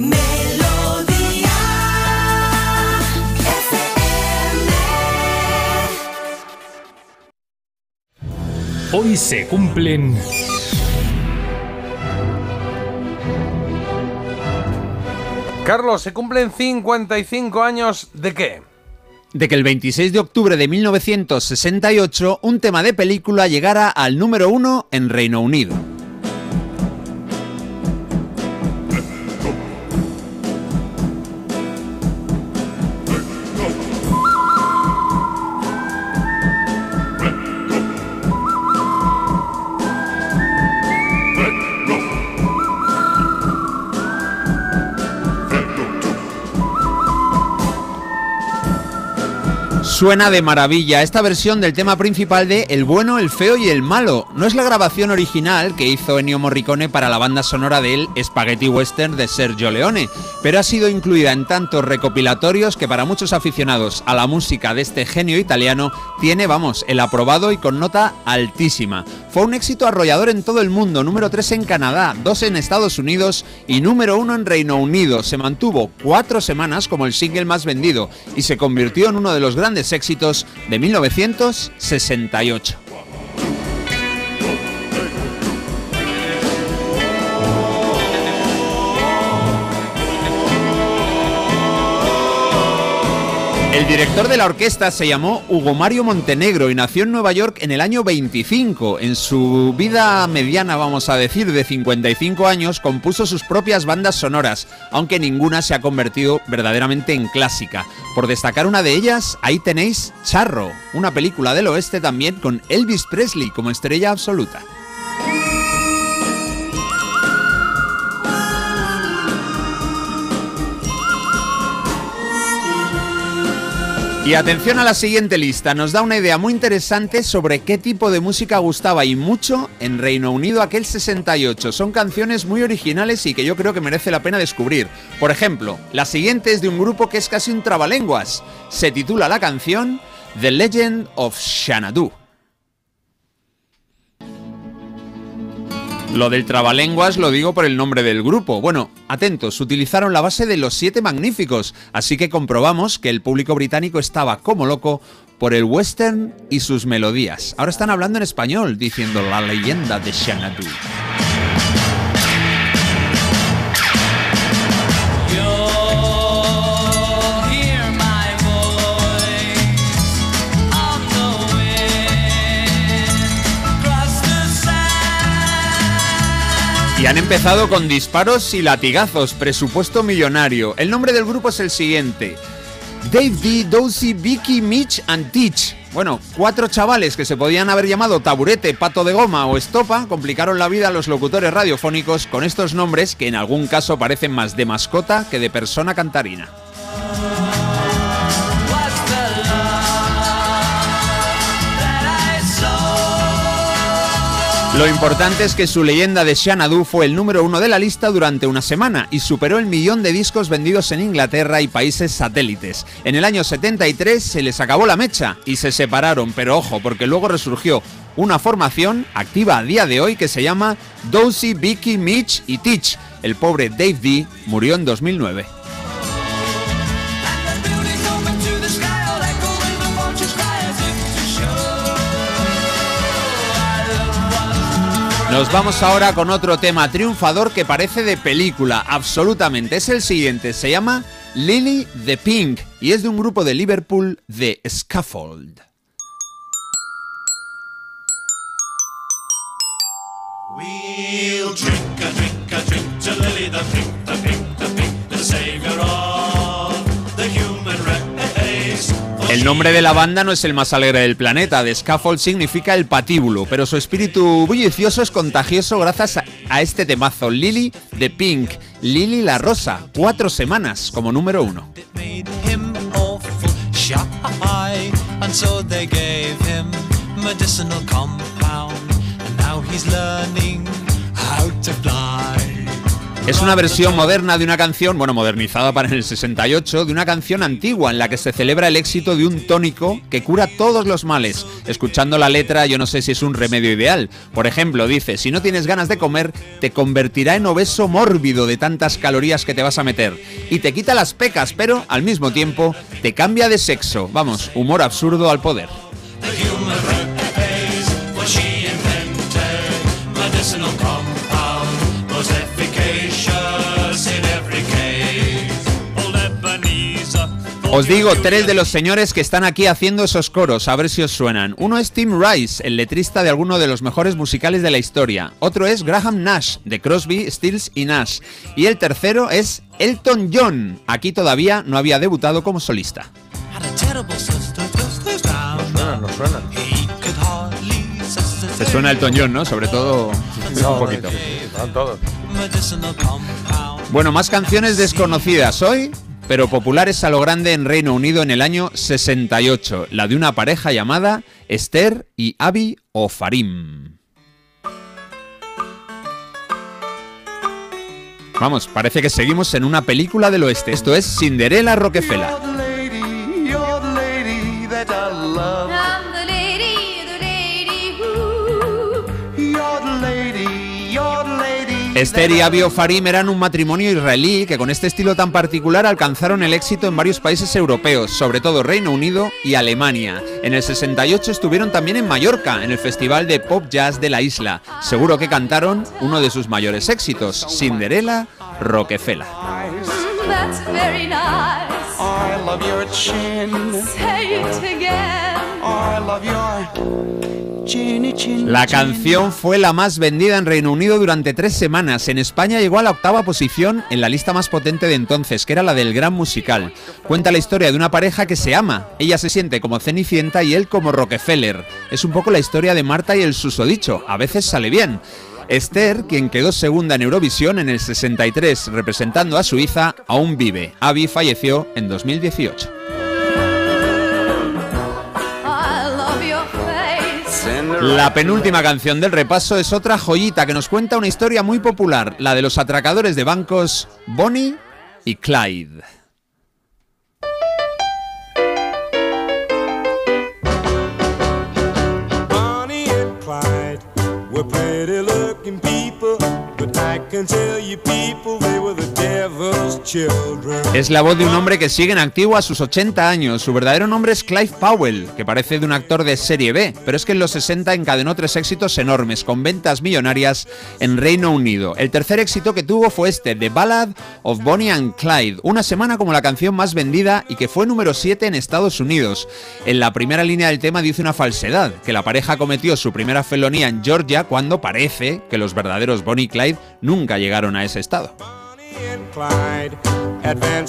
Melodía Hoy se cumplen... Carlos, se cumplen 55 años de qué? de que el 26 de octubre de 1968 un tema de película llegara al número uno en Reino Unido. Suena de maravilla esta versión del tema principal de El bueno, el feo y el malo. No es la grabación original que hizo Ennio Morricone para la banda sonora del Spaghetti Western de Sergio Leone, pero ha sido incluida en tantos recopilatorios que para muchos aficionados a la música de este genio italiano tiene, vamos, el aprobado y con nota altísima. Fue un éxito arrollador en todo el mundo, número 3 en Canadá, 2 en Estados Unidos y número 1 en Reino Unido. Se mantuvo cuatro semanas como el single más vendido y se convirtió en uno de los grandes éxitos de 1968. El director de la orquesta se llamó Hugo Mario Montenegro y nació en Nueva York en el año 25. En su vida mediana, vamos a decir, de 55 años, compuso sus propias bandas sonoras, aunque ninguna se ha convertido verdaderamente en clásica. Por destacar una de ellas, ahí tenéis Charro, una película del oeste también con Elvis Presley como estrella absoluta. Y atención a la siguiente lista, nos da una idea muy interesante sobre qué tipo de música gustaba y mucho en Reino Unido aquel 68. Son canciones muy originales y que yo creo que merece la pena descubrir. Por ejemplo, la siguiente es de un grupo que es casi un trabalenguas. Se titula la canción The Legend of Xanadu. Lo del trabalenguas lo digo por el nombre del grupo. Bueno, atentos, utilizaron la base de los siete magníficos, así que comprobamos que el público británico estaba como loco por el western y sus melodías. Ahora están hablando en español, diciendo la leyenda de Xanadu. Y han empezado con disparos y latigazos, presupuesto millonario. El nombre del grupo es el siguiente. Dave D, Dozy, Vicky, Mitch and Teach. Bueno, cuatro chavales que se podían haber llamado Taburete, Pato de Goma o Estopa complicaron la vida a los locutores radiofónicos con estos nombres que en algún caso parecen más de mascota que de persona cantarina. Lo importante es que su leyenda de Xanadu fue el número uno de la lista durante una semana y superó el millón de discos vendidos en Inglaterra y países satélites. En el año 73 se les acabó la mecha y se separaron, pero ojo, porque luego resurgió una formación activa a día de hoy que se llama Dozy, Vicky, Mitch y Teach. El pobre Dave D murió en 2009. Nos vamos ahora con otro tema triunfador que parece de película, absolutamente. Es el siguiente, se llama Lily the Pink y es de un grupo de Liverpool de Scaffold. El nombre de la banda no es el más alegre del planeta, de Scaffold significa el patíbulo, pero su espíritu bullicioso es contagioso gracias a, a este temazo, Lily the Pink, Lily la Rosa, cuatro semanas como número uno. It made him awful shy, and so they gave him medicinal compound, and now he's learning how to fly. Es una versión moderna de una canción, bueno, modernizada para el 68, de una canción antigua en la que se celebra el éxito de un tónico que cura todos los males. Escuchando la letra, yo no sé si es un remedio ideal. Por ejemplo, dice, si no tienes ganas de comer, te convertirá en obeso mórbido de tantas calorías que te vas a meter. Y te quita las pecas, pero al mismo tiempo te cambia de sexo. Vamos, humor absurdo al poder. Os digo tres de los señores que están aquí haciendo esos coros, a ver si os suenan. Uno es Tim Rice, el letrista de alguno de los mejores musicales de la historia. Otro es Graham Nash, de Crosby, Stills y Nash. Y el tercero es Elton John. Aquí todavía no había debutado como solista. Had a terrible sister just as down. Suenan, no suenan. He could hardly Se suena Elton John, ¿no? Sobre todo un poquito. Bueno, más canciones desconocidas hoy, pero populares a lo grande en Reino Unido en el año 68. La de una pareja llamada Esther y Abi Ofarim. Vamos, parece que seguimos en una película del oeste. Esto es Cinderella Rockefeller. Esther y Abi Ofarim eran un matrimonio israelí que con este estilo tan particular alcanzaron el éxito en varios países europeos, sobre todo Reino Unido y Alemania. En el 68 estuvieron también en Mallorca, en el Festival de Pop Jazz de la isla. Seguro que cantaron uno de sus mayores éxitos, Cinderella Rockefeller. That's very nice. I love your chin. Say it again. I love your chinny chin. La canción fue la más vendida en Reino Unido durante tres semanas. En España llegó a la octava posición en la lista más potente de entonces, que era la del gran musical. Cuenta la historia de una pareja que se ama. Ella se siente como Cenicienta y él como Rockefeller. Es un poco la historia de Marta y el susodicho. A veces sale bien. Esther, quien quedó segunda en Eurovisión en el 63 representando a Suiza, aún vive. Abby falleció en 2018. La penúltima canción del repaso es otra joyita que nos cuenta una historia muy popular, la de los atracadores de bancos Bonnie y Clyde. Es la voz de un hombre que sigue en activo a sus 80 años. Su verdadero nombre es Clive Powell, que parece de un actor de serie B, pero es que en los 60 encadenó tres éxitos enormes, con ventas millonarias en Reino Unido. El tercer éxito que tuvo fue este, The Ballad of Bonnie and Clyde, una semana como la canción más vendida y que fue número 7 en Estados Unidos. En la primera línea del tema dice una falsedad, que la pareja cometió su primera felonía en Georgia cuando parece que los verdaderos Bonnie y Clyde nunca llegaron a ese estado. And and.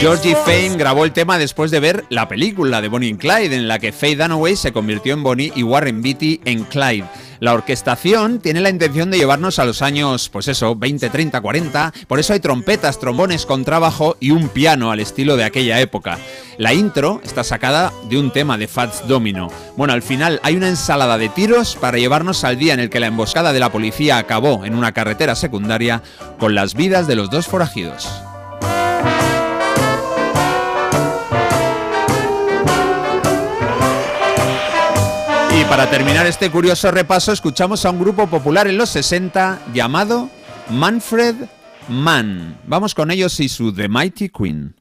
Georgie Fame grabó el tema después de ver la película de Bonnie y Clyde, en la que Faye Dunaway se convirtió en Bonnie y Warren Beatty en Clyde. La orquestación tiene la intención de llevarnos a los años, pues eso, 20, 30, 40. Por eso hay trompetas, trombones con trabajo y un piano al estilo de aquella época. La intro está sacada de un tema de Fats Domino. Bueno, al final hay una ensalada de tiros para llevarnos al día en el que la emboscada de la policía acabó en una carretera secundaria con las vidas de los dos forajidos. Para terminar este curioso repaso, escuchamos a un grupo popular en los 60 llamado Manfred Mann. Vamos con ellos y su The Mighty Queen.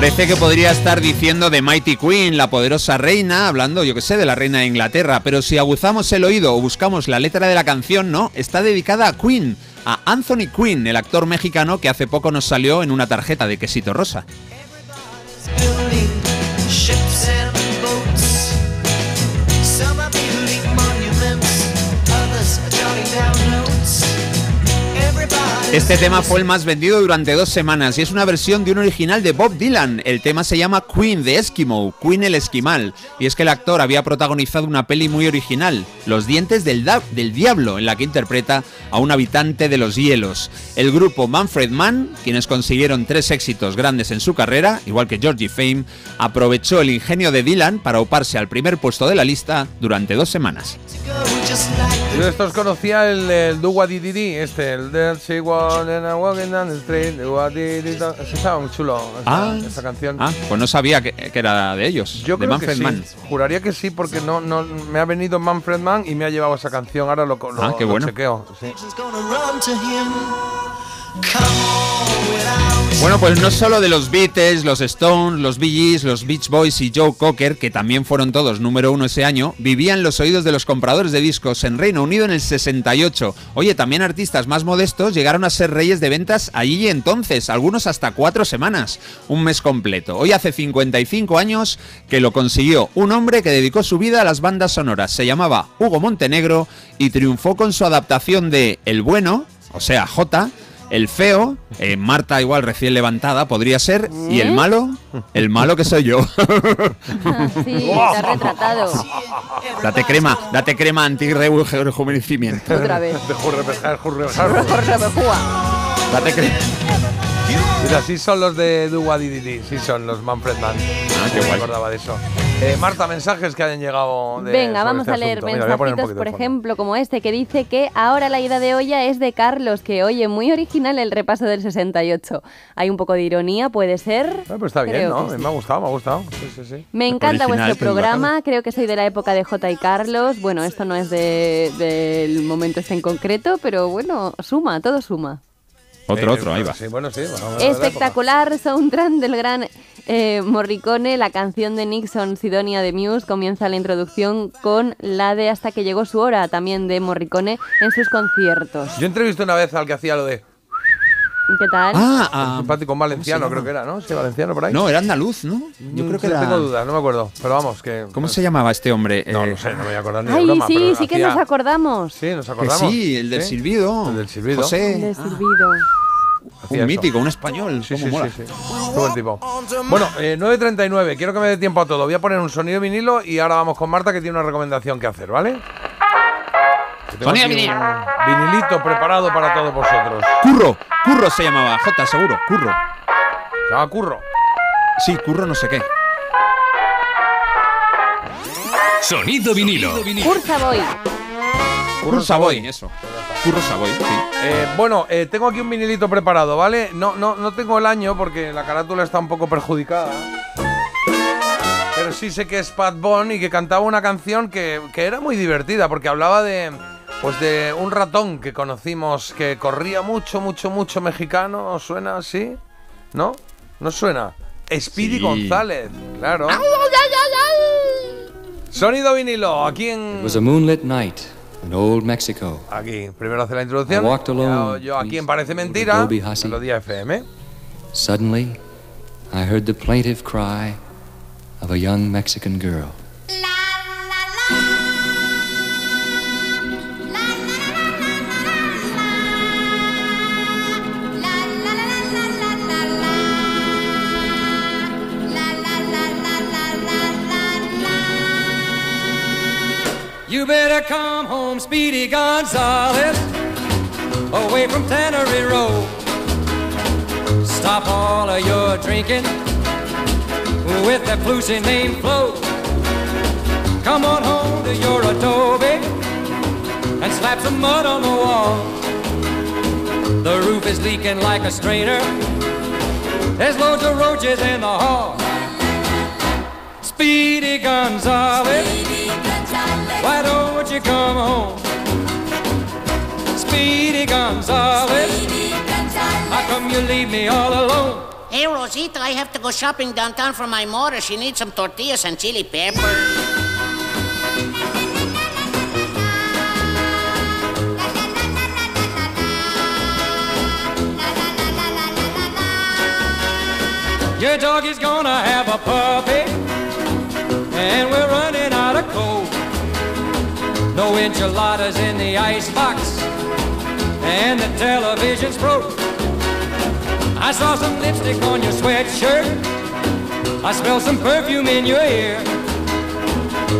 Parece que podría estar diciendo The Mighty Queen, la poderosa reina, hablando, yo que sé, de la reina de Inglaterra, pero si aguzamos el oído o buscamos la letra de la canción, no, está dedicada a Queen, a Anthony Quinn, el actor mexicano que hace poco nos salió en una tarjeta de quesito rosa. Este tema fue el más vendido durante dos semanas y es una versión de un original de Bob Dylan. El tema se llama Queen de Eskimo, Queen el Esquimal. Y es que el actor había protagonizado una peli muy original, Los dientes del, da- del diablo, en la que interpreta a un habitante de los hielos. El grupo Manfred Mann, quienes consiguieron tres éxitos grandes en su carrera, igual que Georgie Fame, aprovechó el ingenio de Dylan para oparse al primer puesto de la lista durante dos semanas. Yo de estos conocía el, el Do What Did este, el There She Was and I Walking Down the Street, Do What Did Did. Ese estaba muy chulo, esa, Ah. esa canción. Ah, pues no sabía que, que era de ellos, Yo de creo que Manfred sí, Mann. juraría que sí, porque no, no, me ha venido Manfred Mann y me ha llevado esa canción, ahora lo, lo, Ah, qué lo bueno. chequeo. sí. Bueno, pues no solo de los Beatles, los Stones, los Bee Gees, los Beach Boys y Joe Cocker, que también fueron todos número uno ese año, vivían los oídos de los compradores de discos en Reino Unido en el 68. Oye, también artistas más modestos llegaron a ser reyes de ventas allí y entonces, algunos hasta cuatro semanas, un mes completo. Hoy hace 55 años que lo consiguió un hombre que dedicó su vida a las bandas sonoras. Se llamaba Hugo Montenegro y triunfó con su adaptación de El Bueno, o sea, J, el feo, eh, Marta igual recién levantada podría ser, y el malo, el malo que soy yo. Sí, has retratado. date crema, date crema anti-rejuvenecimiento. Otra vez. Date crema. Mira, sí son los de Did, sí son los Manfred Mann. Ah, qué No me guay. acordaba de eso. Eh, Marta, mensajes que hayan llegado de Venga, vamos este a leer mensajitos, por ejemplo, como este, que dice que ahora la ida de olla es de Carlos, que oye, muy original el repaso del 68. Hay un poco de ironía, puede ser. Ah, pues está bien, ¿no? sí. Me ha gustado, me ha gustado. Sí, sí, sí. Me encanta Original, vuestro programa, creo que soy de la época de J y Carlos. Bueno, esto no es de- del momento este en concreto, pero bueno, suma, todo suma. Otro, Eh, otro, ahí va. Sí, bueno, sí. bueno. Espectacular soundtrack del gran eh, Morricone. La canción de Nixon, Sidonia de Muse, comienza la introducción con la de Hasta que llegó su hora, también de Morricone, en sus conciertos. Yo entrevisté una vez al que hacía lo de ¿Qué tal? Ah, un ah, simpático, un valenciano, ¿cómo se creo que era, ¿no? Sí, valenciano por ahí. no, era andaluz, ¿no? Yo Mm, creo que sí, era... Tengo dudas, no me acuerdo. Pero vamos, que. ¿Cómo se llamaba este hombre? No, Eh, no sé, no me voy a acordar ni de Ay, broma. sí, pero sí que hacía- nos acordamos. Sí, nos Que acordamos. sí, el del ¿Sí? silbido. El del silbido. José. De Ah, silbido. Hacía un mítico, un español. Sí, cómo sí, mola. sí, sí. Qué buen tipo. Bueno, eh, 9.39, quiero que me dé tiempo a todo. Voy a poner un sonido vinilo y ahora vamos con Marta que tiene una recomendación que hacer, ¿vale? Que Sonido vinilo. Vinilito preparado para todos vosotros. Curro, Curro se llamaba, J, seguro, Curro. Se llama Curro. Sí, Curro no sé qué. Sonido vinilo. Ursa Boy. Curro Savoy, eso. Curro Savoy, sí. Eh, bueno, eh, tengo aquí un vinilito preparado, ¿vale? No, no, no tengo el año porque la carátula está un poco perjudicada. Pero sí sé que es Pat Bone y que cantaba una canción que, que era muy divertida porque hablaba de, pues de un ratón que conocimos que corría mucho, mucho, mucho mexicano. ¿Os suena así? ¿No? ¿No suena? Speedy Sí. González, claro. Sonido vinilo, aquí It en... was a moonlit night in old Mexico. Aquí, primero hace la introducción. I walked alone, Yo, yo aquí en Parece Mentira, Dolby Hussey. Melodía FM. Suddenly, I heard the plaintive cry of a young Mexican girl. Better come home, Speedy Gonzales, away from Tannery Road. Stop all of your drinking with that flusy name Flo. Come on home to your adobe and slap some mud on the wall. The roof is leaking like a strainer. There's loads of roaches in the hall. Speedy Gonzales. Why don't you come home? Speedy Gonzales. How come you leave me all alone? Hey, Rosita, I have to go shopping downtown for my mother. She needs some tortillas and chili pepper. Your dog is gonna have a puppy, and we're running out of coal. No enchiladas in the icebox, and the television's broke. I saw some lipstick on your sweatshirt. I smell some perfume in your ear.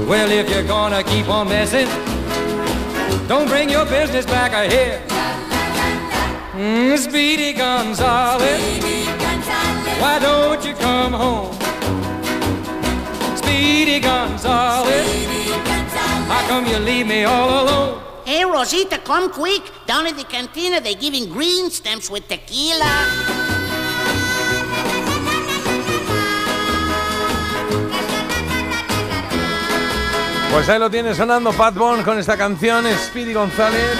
Well, if you're gonna keep on messing, don't bring your business back here. Mm, Speedy Gonzales, why don't you come home? Speedy Gonzales, how come you leave me all alone? Hey, Rosita, come quick. Down at the cantina, they're giving green stamps with tequila. Pues ahí lo tiene sonando Pat Bone con esta canción, Speedy González.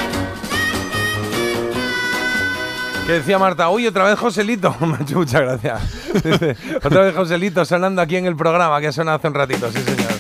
Que decía Marta, uy, otra vez Joselito. Muchas gracias. Otra vez Joselito sonando aquí en el programa que ha sonado hace un ratito, sí señor.